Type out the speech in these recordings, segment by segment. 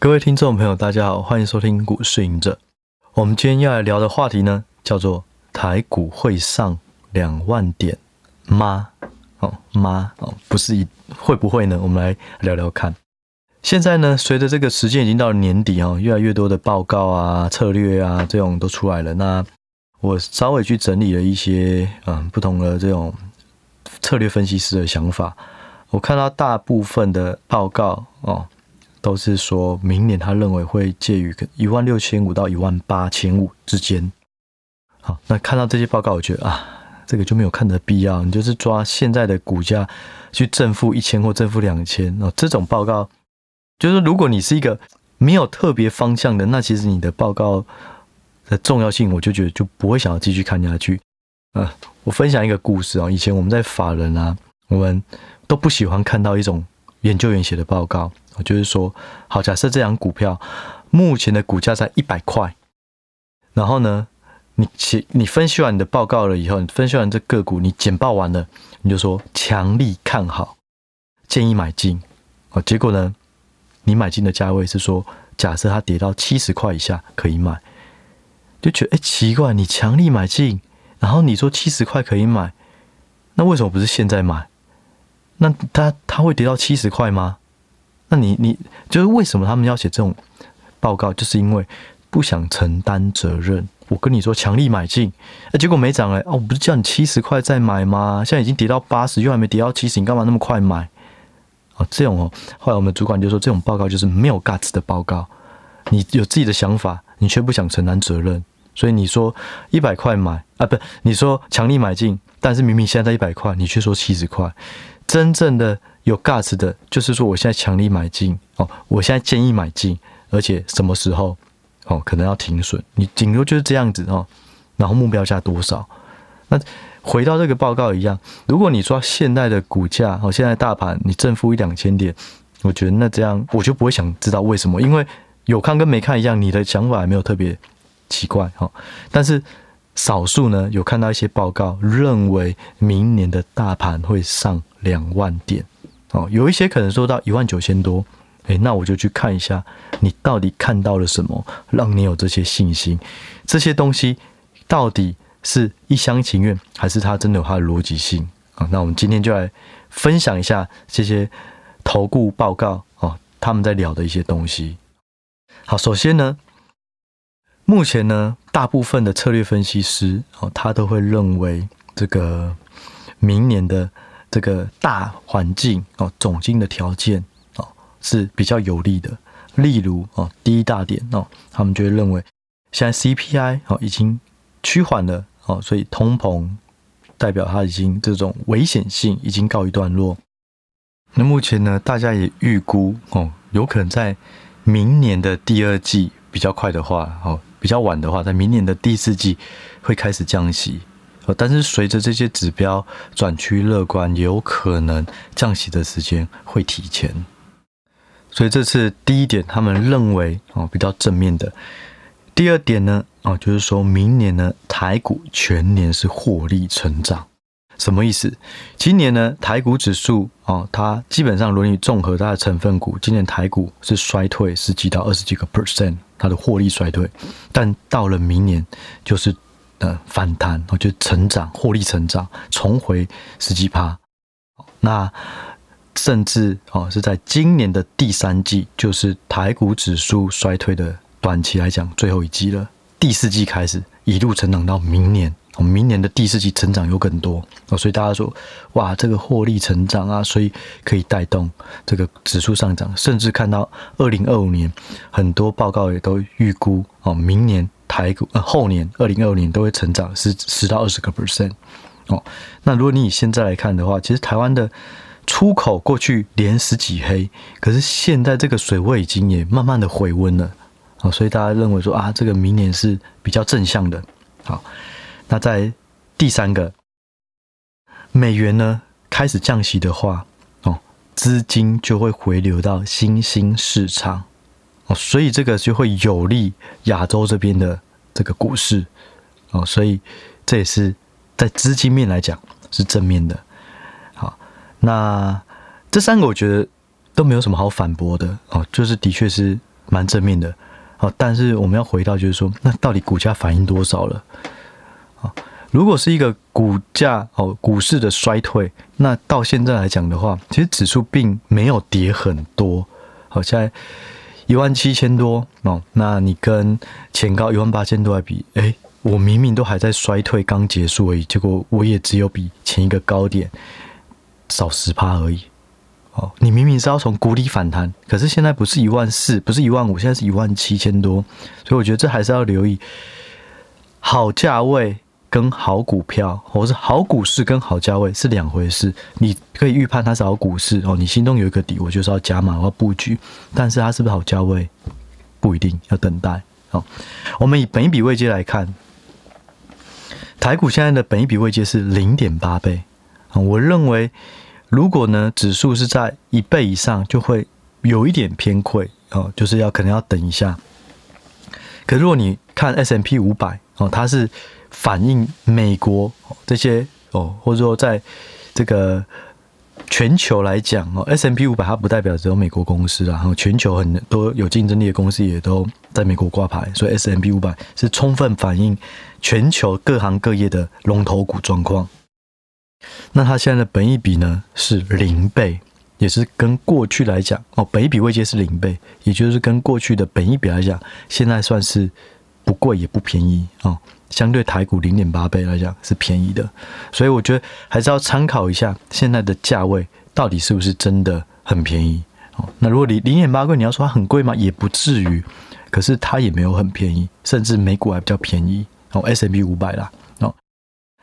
各位听众朋友，大家好，欢迎收听股市赢者。我们今天要来聊的话题呢，叫做台股会上两万点吗？哦，吗？哦，不是一会不会呢？我们来聊聊看。现在呢，随着这个时间已经到了年底啊，越来越多的报告啊、策略啊这种都出来了。那我稍微去整理了一些嗯不同的这种策略分析师的想法。我看到大部分的报告哦，都是说明年他认为会介于一万六千五到一万八千五之间。好，那看到这些报告，我觉得啊，这个就没有看的必要。你就是抓现在的股价去正负一千或正负两千哦，这种报告就是如果你是一个没有特别方向的，那其实你的报告的重要性，我就觉得就不会想要继续看下去。啊，我分享一个故事啊，以前我们在法人啊，我们。都不喜欢看到一种研究员写的报告，就是说，好，假设这张股票目前的股价在一百块，然后呢，你写你分析完你的报告了以后，你分析完这个股，你简报完了，你就说强力看好，建议买进，啊，结果呢，你买进的价位是说，假设它跌到七十块以下可以买，就觉得哎奇怪，你强力买进，然后你说七十块可以买，那为什么不是现在买？那他他会跌到七十块吗？那你你就是为什么他们要写这种报告？就是因为不想承担责任。我跟你说强力买进，哎，结果没涨哎，哦，我不是叫你七十块再买吗？现在已经跌到八十，又还没跌到七十，你干嘛那么快买？哦，这种哦，后来我们主管就说这种报告就是没有 guts 的报告。你有自己的想法，你却不想承担责任，所以你说一百块买啊，不，你说强力买进，但是明明现在在一百块，你却说七十块。真正的有 guts 的，就是说我现在强力买进哦，我现在建议买进，而且什么时候哦，可能要停损，你顶多就是这样子哦，然后目标价多少？那回到这个报告一样，如果你说现在的股价哦，现在大盘你正负一两千点，我觉得那这样我就不会想知道为什么，因为有看跟没看一样，你的想法也没有特别奇怪哈，但是。少数呢，有看到一些报告，认为明年的大盘会上两万点哦，有一些可能说到一万九千多，诶，那我就去看一下，你到底看到了什么，让你有这些信心？这些东西到底是一厢情愿，还是它真的有它的逻辑性啊？那我们今天就来分享一下这些投顾报告哦，他们在聊的一些东西。好，首先呢。目前呢，大部分的策略分析师哦，他都会认为这个明年的这个大环境哦，总经的条件哦是比较有利的。例如哦，第一大点哦，他们就会认为现在 CPI 哦已经趋缓了哦，所以通膨代表它已经这种危险性已经告一段落。那目前呢，大家也预估哦，有可能在明年的第二季比较快的话哦。比较晚的话，在明年的第四季会开始降息，但是随着这些指标转趋乐观，有可能降息的时间会提前。所以这是第一点，他们认为哦比较正面的。第二点呢，哦就是说明年呢台股全年是获利成长。什么意思？今年呢，台股指数哦，它基本上轮你综合它的成分股，今年台股是衰退十几到二十几个 percent，它的获利衰退。但到了明年，就是呃反弹，哦，就成长，获利成长，重回十几趴。那甚至哦是在今年的第三季，就是台股指数衰退的短期来讲最后一季了。第四季开始一路成长到明年。我明年的第四季成长有更多哦，所以大家说，哇，这个获利成长啊，所以可以带动这个指数上涨，甚至看到二零二五年很多报告也都预估哦，明年台股呃后年二零二五年都会成长十十到二十个 percent 哦。那如果你以现在来看的话，其实台湾的出口过去连十几黑，可是现在这个水位已经也慢慢的回温了哦，所以大家认为说啊，这个明年是比较正向的，好。那在第三个，美元呢开始降息的话，哦，资金就会回流到新兴市场，哦，所以这个就会有利亚洲这边的这个股市，哦，所以这也是在资金面来讲是正面的。好，那这三个我觉得都没有什么好反驳的，哦，就是的确是蛮正面的。好，但是我们要回到就是说，那到底股价反应多少了？啊，如果是一个股价哦，股市的衰退，那到现在来讲的话，其实指数并没有跌很多。好，现在一万七千多哦，那你跟前高一万八千多来比，哎，我明明都还在衰退刚结束而已，结果我也只有比前一个高点少十趴而已。哦，你明明是要从谷底反弹，可是现在不是一万四，不是一万五，现在是一万七千多，所以我觉得这还是要留意好价位跟好股票，或是好股市跟好价位是两回事。你可以预判它是好股市哦，你心中有一个底，我就是要加码，我要布局。但是它是不是好价位，不一定要等待。哦，我们以本一比位阶来看，台股现在的本一比位阶是零点八倍啊，我认为。如果呢，指数是在一倍以上，就会有一点偏亏哦，就是要可能要等一下。可如果你看 S M P 五百哦，它是反映美国这些哦，或者说在这个全球来讲哦，S M P 五百它不代表只有美国公司啊，然后全球很多有竞争力的公司也都在美国挂牌，所以 S M P 五百是充分反映全球各行各业的龙头股状况。那它现在的本益比呢是零倍，也是跟过去来讲哦，本益比位接是零倍，也就是跟过去的本益比来讲，现在算是不贵也不便宜哦。相对台股零点八倍来讲是便宜的，所以我觉得还是要参考一下现在的价位到底是不是真的很便宜哦。那如果你零点八贵，你要说它很贵吗？也不至于，可是它也没有很便宜，甚至美股还比较便宜哦 S M B 五百啦哦，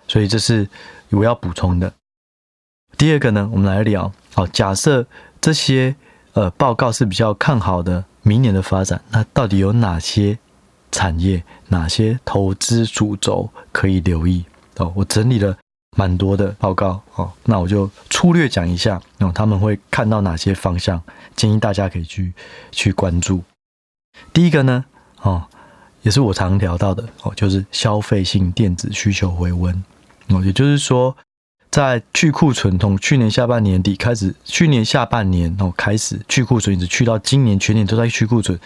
所以这是。我要补充的第二个呢，我们来聊。好，假设这些呃报告是比较看好的明年的发展，那到底有哪些产业、哪些投资主轴可以留意？哦，我整理了蛮多的报告。哦，那我就粗略讲一下。哦，他们会看到哪些方向？建议大家可以去去关注。第一个呢，哦，也是我常聊到的哦，就是消费性电子需求回温。哦，也就是说，在去库存从去年下半年底开始，去年下半年哦开始去库存，一直去到今年全年都在去库存。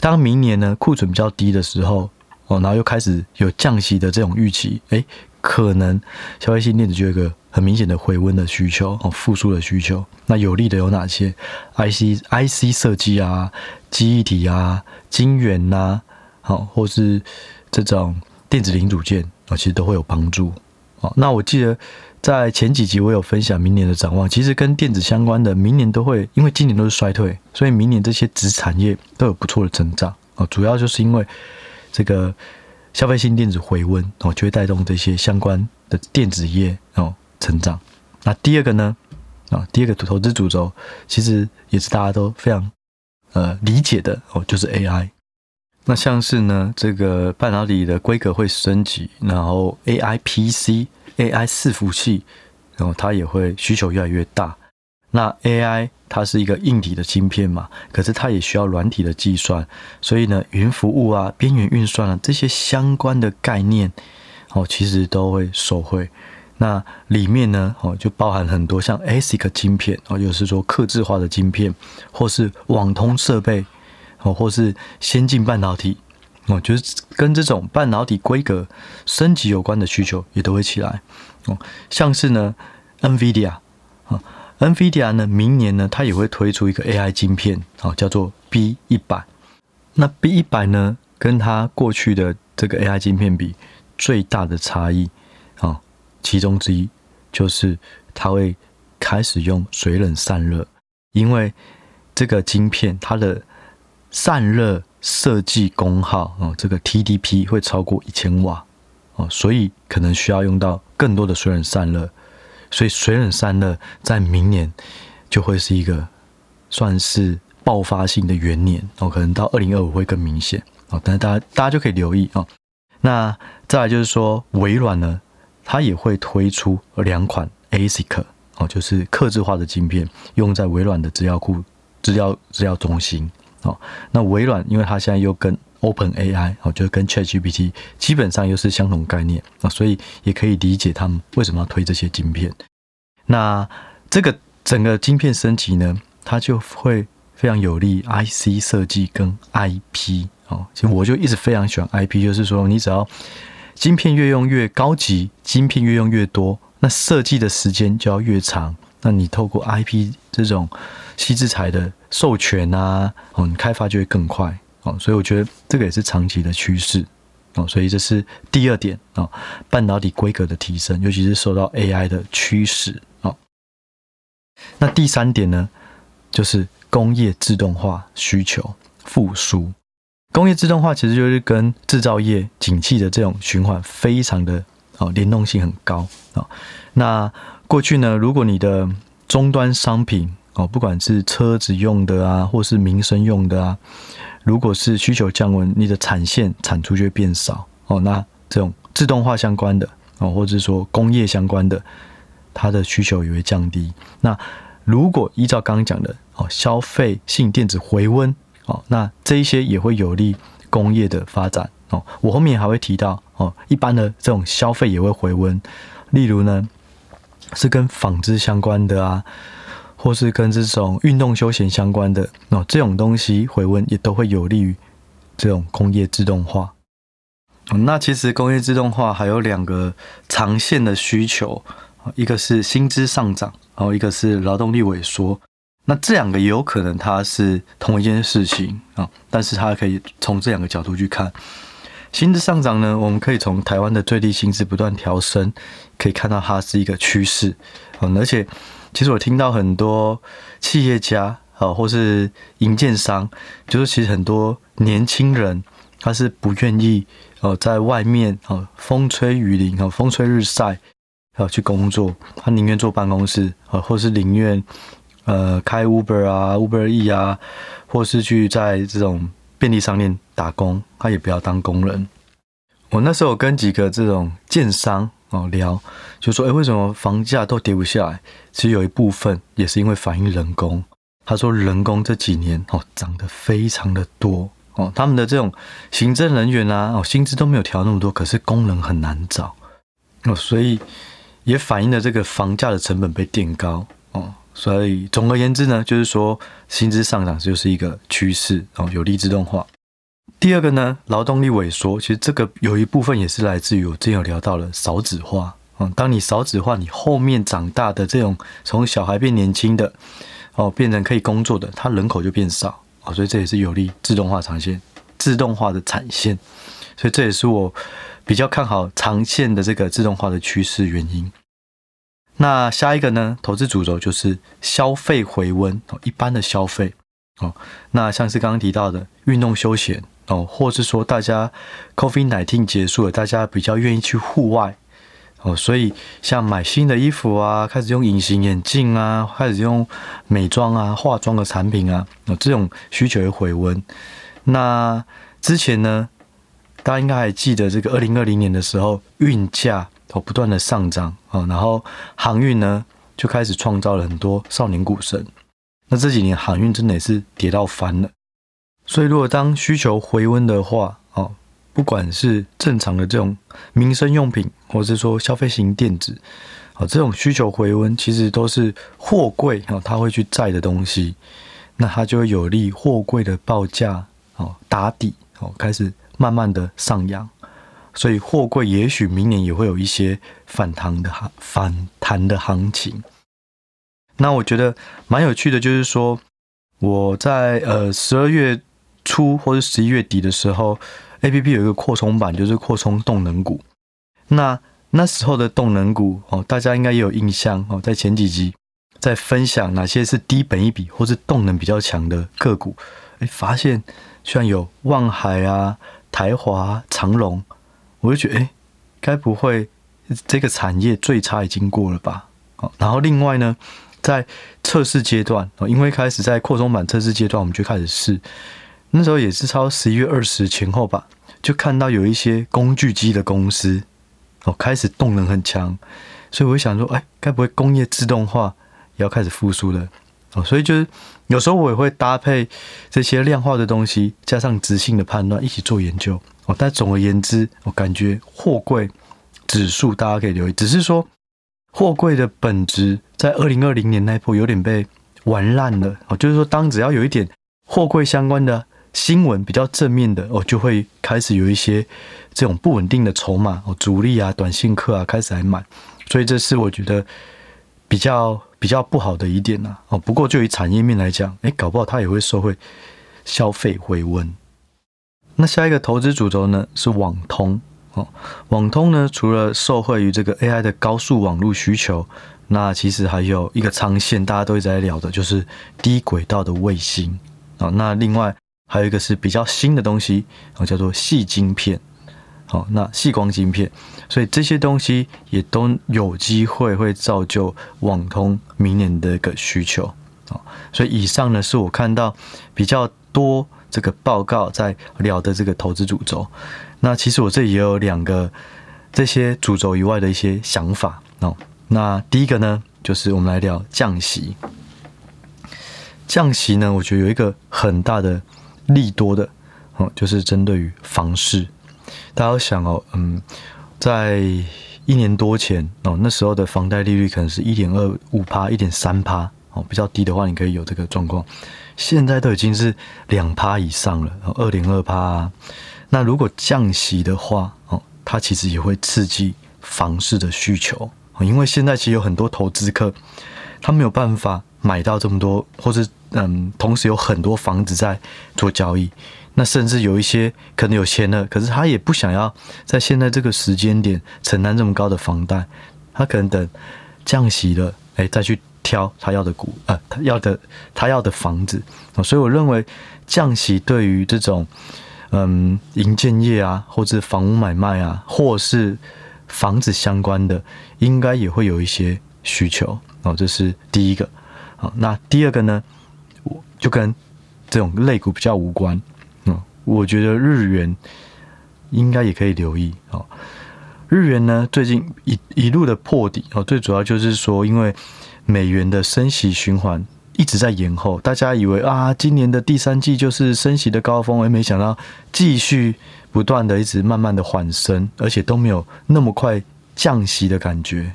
当明年呢库存比较低的时候，哦，然后又开始有降息的这种预期，诶，可能消费性电子就有一个很明显的回温的需求哦，复苏的需求。那有利的有哪些？IC IC 设计啊，记忆体啊，晶圆呐，好，或是这种电子零组件啊，其实都会有帮助。哦，那我记得在前几集我有分享明年的展望，其实跟电子相关的，明年都会，因为今年都是衰退，所以明年这些子产业都有不错的增长。哦，主要就是因为这个消费性电子回温，哦，就会带动这些相关的电子业哦成长。那第二个呢，啊，第二个投资主轴，其实也是大家都非常呃理解的哦，就是 AI。那像是呢，这个半导体的规格会升级，然后 AI PC、AI 伺服器，然后它也会需求越来越大。那 AI 它是一个硬体的晶片嘛，可是它也需要软体的计算，所以呢，云服务啊、边缘运算啊这些相关的概念，哦，其实都会受惠。那里面呢，哦，就包含很多像 ASIC 晶片，哦，就是说刻制化的晶片，或是网通设备。哦，或是先进半导体，哦，就是跟这种半导体规格升级有关的需求也都会起来，哦，像是呢，NVIDIA 啊，NVIDIA 呢，明年呢，它也会推出一个 AI 晶片，哦，叫做 B 一百。那 B 一百呢，跟它过去的这个 AI 晶片比，最大的差异，啊，其中之一就是它会开始用水冷散热，因为这个晶片它的散热设计功耗哦，这个 TDP 会超过一千瓦哦，所以可能需要用到更多的水冷散热，所以水冷散热在明年就会是一个算是爆发性的元年哦，可能到二零二五会更明显哦，但是大家大家就可以留意哦。那再来就是说，微软呢，它也会推出两款 ASIC 哦，就是客制化的晶片，用在微软的资料库、资料资料中心。哦，那微软因为它现在又跟 Open AI 哦，就是跟 ChatGPT 基本上又是相同概念啊，所以也可以理解他们为什么要推这些晶片。那这个整个晶片升级呢，它就会非常有利 IC 设计跟 IP 哦。其实我就一直非常喜欢 IP，就是说你只要晶片越用越高级，晶片越用越多，那设计的时间就要越长。那你透过 IP 这种西制材的授权啊，哦，你开发就会更快哦。所以我觉得这个也是长期的趋势哦。所以这是第二点哦，半导体规格的提升，尤其是受到 AI 的驱使哦。那第三点呢，就是工业自动化需求复苏。工业自动化其实就是跟制造业景气的这种循环非常的哦，联动性很高啊。那过去呢，如果你的终端商品哦，不管是车子用的啊，或是民生用的啊，如果是需求降温，你的产线产出就会变少哦。那这种自动化相关的哦，或者是说工业相关的，它的需求也会降低。那如果依照刚刚讲的哦，消费性电子回温哦，那这一些也会有利工业的发展哦。我后面还会提到哦，一般的这种消费也会回温，例如呢。是跟纺织相关的啊，或是跟这种运动休闲相关的哦，这种东西回温也都会有利于这种工业自动化。那其实工业自动化还有两个长线的需求，一个是薪资上涨，然后一个是劳动力萎缩。那这两个也有可能它是同一件事情啊，但是它可以从这两个角度去看。薪资上涨呢，我们可以从台湾的最低薪资不断调升，可以看到它是一个趋势。嗯，而且其实我听到很多企业家啊，或是营建商，就是其实很多年轻人他是不愿意哦，在外面哦风吹雨淋哦风吹日晒啊去工作，他宁愿坐办公室啊，或是宁愿呃开 Uber 啊 Uber E 啊，或是去在这种。便利商店打工，他也不要当工人。我那时候跟几个这种建商哦聊，就说：“诶，为什么房价都跌不下来？其实有一部分也是因为反映人工。”他说：“人工这几年哦涨得非常的多哦，他们的这种行政人员啊哦薪资都没有调那么多，可是工人很难找哦，所以也反映了这个房价的成本被垫高哦。”所以总而言之呢，就是说薪资上涨就是一个趋势哦，有利自动化。第二个呢，劳动力萎缩，其实这个有一部分也是来自于我之前有聊到了少子化哦。当你少子化，你后面长大的这种从小孩变年轻的哦，变成可以工作的，它人口就变少哦，所以这也是有利自动化长线、自动化的产线。所以这也是我比较看好长线的这个自动化的趋势原因。那下一个呢？投资主轴就是消费回温哦，一般的消费哦。那像是刚刚提到的运动休闲哦，或是说大家 COVID-19 结束了，大家比较愿意去户外哦，所以像买新的衣服啊，开始用隐形眼镜啊，开始用美妆啊、化妆的产品啊，哦，这种需求会回温。那之前呢，大家应该还记得这个二零二零年的时候，运价。哦，不断的上涨啊，然后航运呢就开始创造了很多少年股神。那这几年航运真的也是跌到翻了。所以如果当需求回温的话，哦，不管是正常的这种民生用品，或是说消费型电子，哦，这种需求回温其实都是货柜哦，它会去载的东西，那它就会有利货柜的报价哦打底哦，开始慢慢的上扬。所以货柜也许明年也会有一些反弹的行反弹的行情。那我觉得蛮有趣的，就是说我在呃十二月初或者十一月底的时候，APP 有一个扩充版，就是扩充动能股。那那时候的动能股哦，大家应该也有印象哦，在前几集在分享哪些是低本益比或是动能比较强的个股，哎，发现居然有望海啊、台华、长荣。我就觉得，哎，该不会这个产业最差已经过了吧？然后另外呢，在测试阶段，因为开始在扩充版测试阶段，我们就开始试。那时候也是超十一月二十前后吧，就看到有一些工具机的公司，哦，开始动能很强，所以我就想说，哎，该不会工业自动化也要开始复苏了？哦，所以就是有时候我也会搭配这些量化的东西，加上直性的判断，一起做研究。哦，但总而言之，我感觉货柜指数大家可以留意，只是说货柜的本质在二零二零年那一波有点被玩烂了哦，就是说，当只要有一点货柜相关的新闻比较正面的哦，就会开始有一些这种不稳定的筹码哦，主力啊、短信客啊开始来买，所以这是我觉得比较比较不好的一点呐哦。不过就以产业面来讲，诶，搞不好它也会受惠消费回温。那下一个投资主轴呢是网通哦，网通呢除了受惠于这个 AI 的高速网络需求。那其实还有一个长线，大家都一直在聊的，就是低轨道的卫星啊。那另外还有一个是比较新的东西，叫做细晶片。好，那细光晶片，所以这些东西也都有机会会造就网通明年的一个需求啊。所以以上呢是我看到比较多这个报告在聊的这个投资主轴。那其实我这里也有两个这些主轴以外的一些想法哦。那第一个呢，就是我们来聊降息。降息呢，我觉得有一个很大的利多的哦，就是针对于房市。大家想哦，嗯，在一年多前哦，那时候的房贷利率可能是一点二五趴、一点三趴哦，比较低的话，你可以有这个状况。现在都已经是两趴以上了，二点二趴。那如果降息的话哦，它其实也会刺激房市的需求。因为现在其实有很多投资客，他没有办法买到这么多，或是嗯，同时有很多房子在做交易。那甚至有一些可能有钱了，可是他也不想要在现在这个时间点承担这么高的房贷，他可能等降息了，哎，再去挑他要的股，呃，他要的他要的房子。所以我认为降息对于这种嗯，营建业啊，或者房屋买卖啊，或是房子相关的，应该也会有一些需求哦，这是第一个。好，那第二个呢，就跟这种类股比较无关。嗯，我觉得日元应该也可以留意哦。日元呢，最近一一路的破底哦，最主要就是说，因为美元的升息循环一直在延后，大家以为啊，今年的第三季就是升息的高峰，而没想到继续不断的一直慢慢的缓升，而且都没有那么快降息的感觉。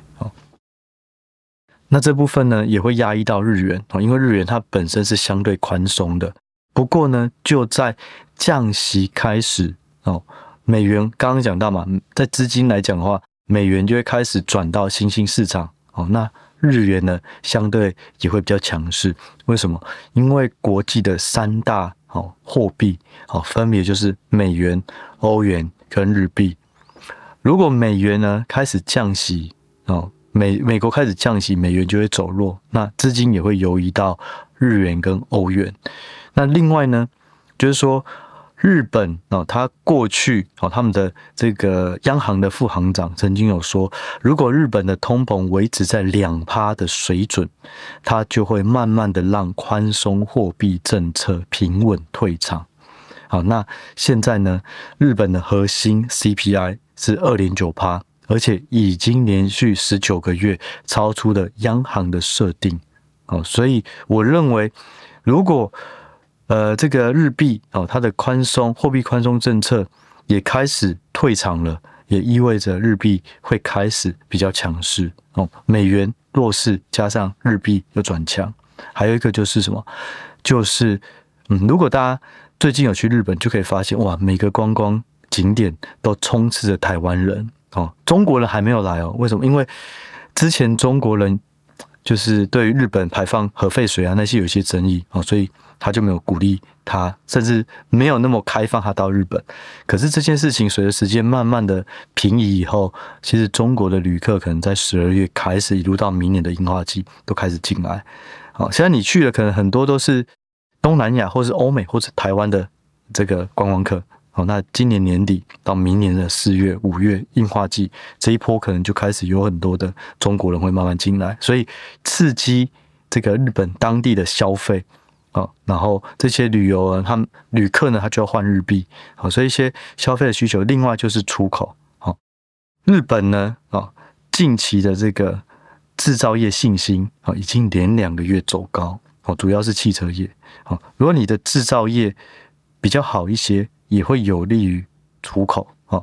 那这部分呢也会压抑到日元啊，因为日元它本身是相对宽松的。不过呢，就在降息开始哦，美元刚刚讲到嘛，在资金来讲的话，美元就会开始转到新兴市场哦，那。日元呢，相对也会比较强势。为什么？因为国际的三大哦货币哦，分别就是美元、欧元跟日币。如果美元呢开始降息哦，美美国开始降息，美元就会走弱，那资金也会游移到日元跟欧元。那另外呢，就是说。日本哦，他过去哦，他们的这个央行的副行长曾经有说，如果日本的通膨维持在两趴的水准，他就会慢慢的让宽松货币政策平稳退场。好，那现在呢，日本的核心 CPI 是二点九趴，而且已经连续十九个月超出了央行的设定。哦，所以我认为如果呃，这个日币哦，它的宽松货币宽松政策也开始退场了，也意味着日币会开始比较强势哦。美元弱势，加上日币又转强，还有一个就是什么？就是嗯，如果大家最近有去日本，就可以发现哇，每个观光景点都充斥着台湾人哦，中国人还没有来哦。为什么？因为之前中国人就是对于日本排放核废水啊那些有一些争议哦，所以。他就没有鼓励他，甚至没有那么开放他到日本。可是这件事情随着时间慢慢的平移以后，其实中国的旅客可能在十二月开始一路到明年的樱花季都开始进来。好，现在你去了，可能很多都是东南亚或是欧美或是台湾的这个观光客。好，那今年年底到明年的四月、五月樱花季这一波，可能就开始有很多的中国人会慢慢进来，所以刺激这个日本当地的消费。啊，然后这些旅游啊，他们旅客呢，他就要换日币，好，所以一些消费的需求。另外就是出口，好，日本呢，啊，近期的这个制造业信心啊，已经连两个月走高，哦，主要是汽车业，好，如果你的制造业比较好一些，也会有利于出口，啊，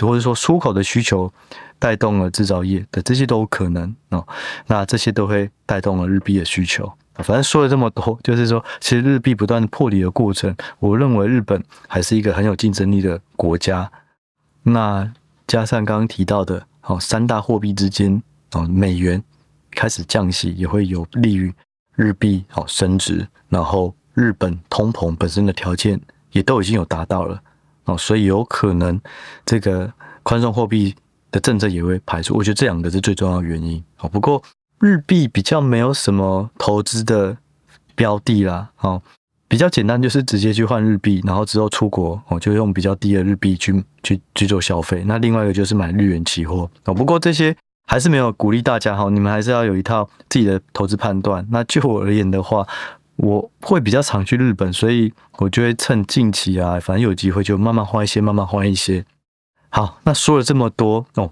或者说出口的需求带动了制造业的这些都有可能，哦，那这些都会带动了日币的需求。反正说了这么多，就是说，其实日币不断破底的过程，我认为日本还是一个很有竞争力的国家。那加上刚刚提到的，哦，三大货币之间，哦，美元开始降息，也会有利于日币哦升值。然后日本通膨本身的条件也都已经有达到了，哦，所以有可能这个宽松货币的政策也会排除。我觉得这两个是最重要的原因。哦，不过。日币比较没有什么投资的标的啦，哦，比较简单，就是直接去换日币，然后之后出国哦，就用比较低的日币去去去做消费。那另外一个就是买日元期货哦。不过这些还是没有鼓励大家哈，你们还是要有一套自己的投资判断。那就我而言的话，我会比较常去日本，所以我就会趁近期啊，反正有机会就慢慢换一些，慢慢换一些。好，那说了这么多哦，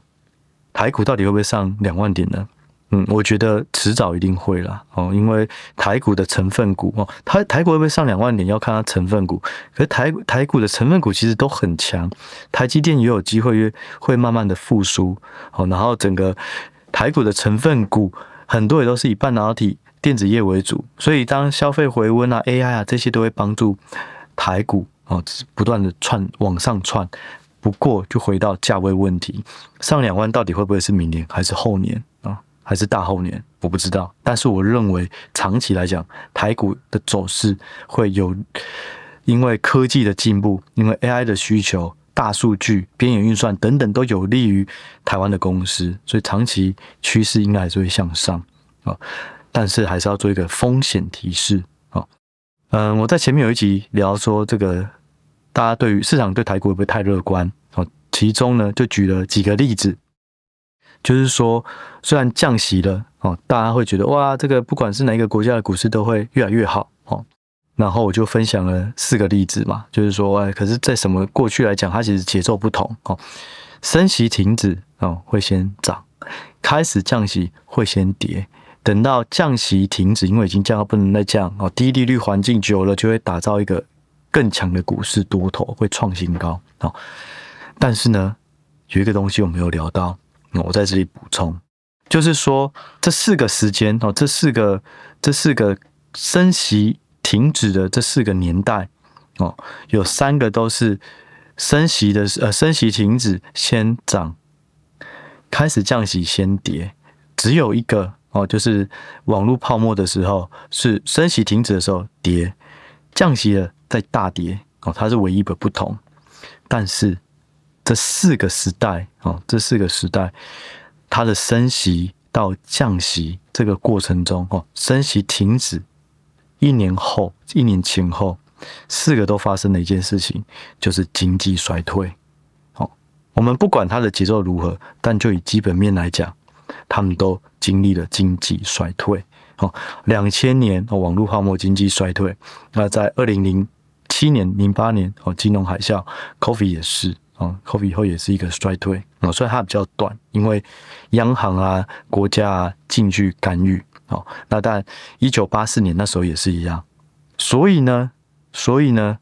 台股到底会不会上两万点呢？嗯，我觉得迟早一定会啦哦，因为台股的成分股哦，台台股会不会上两万点要看它成分股，可是台台股的成分股其实都很强，台积电也有机会会慢慢的复苏哦，然后整个台股的成分股很多也都是以半导体电子业为主，所以当消费回温啊，AI 啊这些都会帮助台股哦不断的窜往上窜，不过就回到价位问题，上两万到底会不会是明年还是后年啊？还是大后年，我不知道。但是我认为长期来讲，台股的走势会有，因为科技的进步，因为 AI 的需求、大数据、边缘运算等等，都有利于台湾的公司，所以长期趋势应该还是会向上啊。但是还是要做一个风险提示啊。嗯，我在前面有一集聊说，这个大家对于市场对台股会不会太乐观？哦，其中呢就举了几个例子。就是说，虽然降息了哦，大家会觉得哇，这个不管是哪一个国家的股市都会越来越好哦。然后我就分享了四个例子嘛，就是说，哎，可是，在什么过去来讲，它其实节奏不同哦。升息停止哦，会先涨；开始降息会先跌。等到降息停止，因为已经降到不能再降哦，低利率环境久了，就会打造一个更强的股市多头，会创新高哦。但是呢，有一个东西我没有聊到。我在这里补充，就是说这四个时间哦，这四个这四个升息停止的这四个年代哦，有三个都是升息的，呃，升息停止先涨，开始降息先跌，只有一个哦，就是网络泡沫的时候是升息停止的时候跌，降息了再大跌哦，它是唯一的不同，但是。这四个时代哦，这四个时代，它的升息到降息这个过程中哦，升息停止一年后，一年前后，四个都发生了一件事情，就是经济衰退。哦，我们不管它的节奏如何，但就以基本面来讲，他们都经历了经济衰退。哦，两千年哦，网络泡沫经济衰退，那在二零零七年、零八年哦，金融海啸，COVID 也是。哦，COVID 以后也是一个衰退哦，所以它比较短，因为央行啊、国家啊进去干预哦。那但一九八四年那时候也是一样，所以呢，所以呢，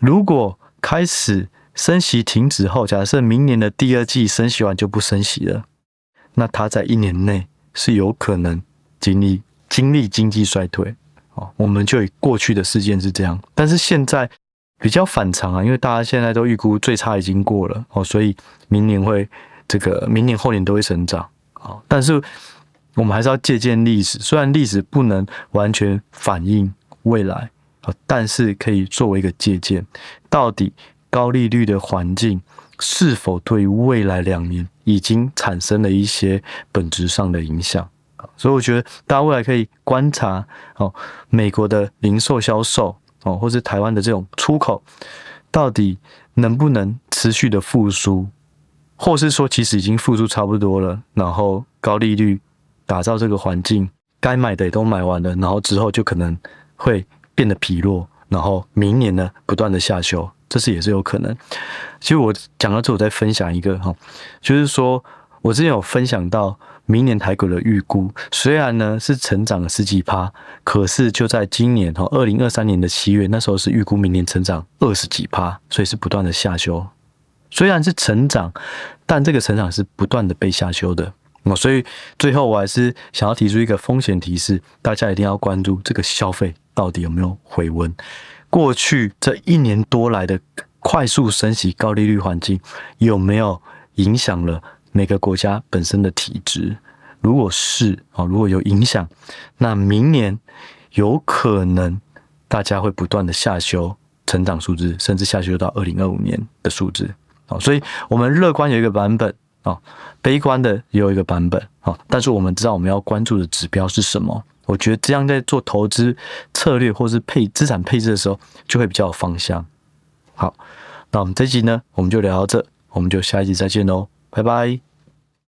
如果开始升息停止后，假设明年的第二季升息完就不升息了，那它在一年内是有可能经历经历经济衰退哦。我们就以过去的事件是这样，但是现在。比较反常啊，因为大家现在都预估最差已经过了哦，所以明年会这个明年后年都会成长啊。但是我们还是要借鉴历史，虽然历史不能完全反映未来啊，但是可以作为一个借鉴。到底高利率的环境是否对未来两年已经产生了一些本质上的影响？所以我觉得大家未来可以观察哦，美国的零售销售。哦，或是台湾的这种出口，到底能不能持续的复苏，或是说其实已经复苏差不多了，然后高利率打造这个环境，该买的也都买完了，然后之后就可能会变得疲弱，然后明年呢不断的下修，这是也是有可能。其实我讲到这，我再分享一个哈，就是说我之前有分享到。明年台股的预估虽然呢是成长了十几趴，可是就在今年哈，二零二三年的七月，那时候是预估明年成长二十几趴，所以是不断的下修。虽然是成长，但这个成长是不断的被下修的哦，所以最后我还是想要提出一个风险提示，大家一定要关注这个消费到底有没有回温。过去这一年多来的快速升息、高利率环境，有没有影响了每个国家本身的体质？如果是啊，如果有影响，那明年有可能大家会不断的下修成长数字，甚至下修到二零二五年的数字。啊，所以我们乐观有一个版本啊，悲观的也有一个版本啊。但是我们知道我们要关注的指标是什么？我觉得这样在做投资策略或是配资产配置的时候，就会比较有方向。好，那我们这集呢，我们就聊到这，我们就下一集再见喽，拜拜。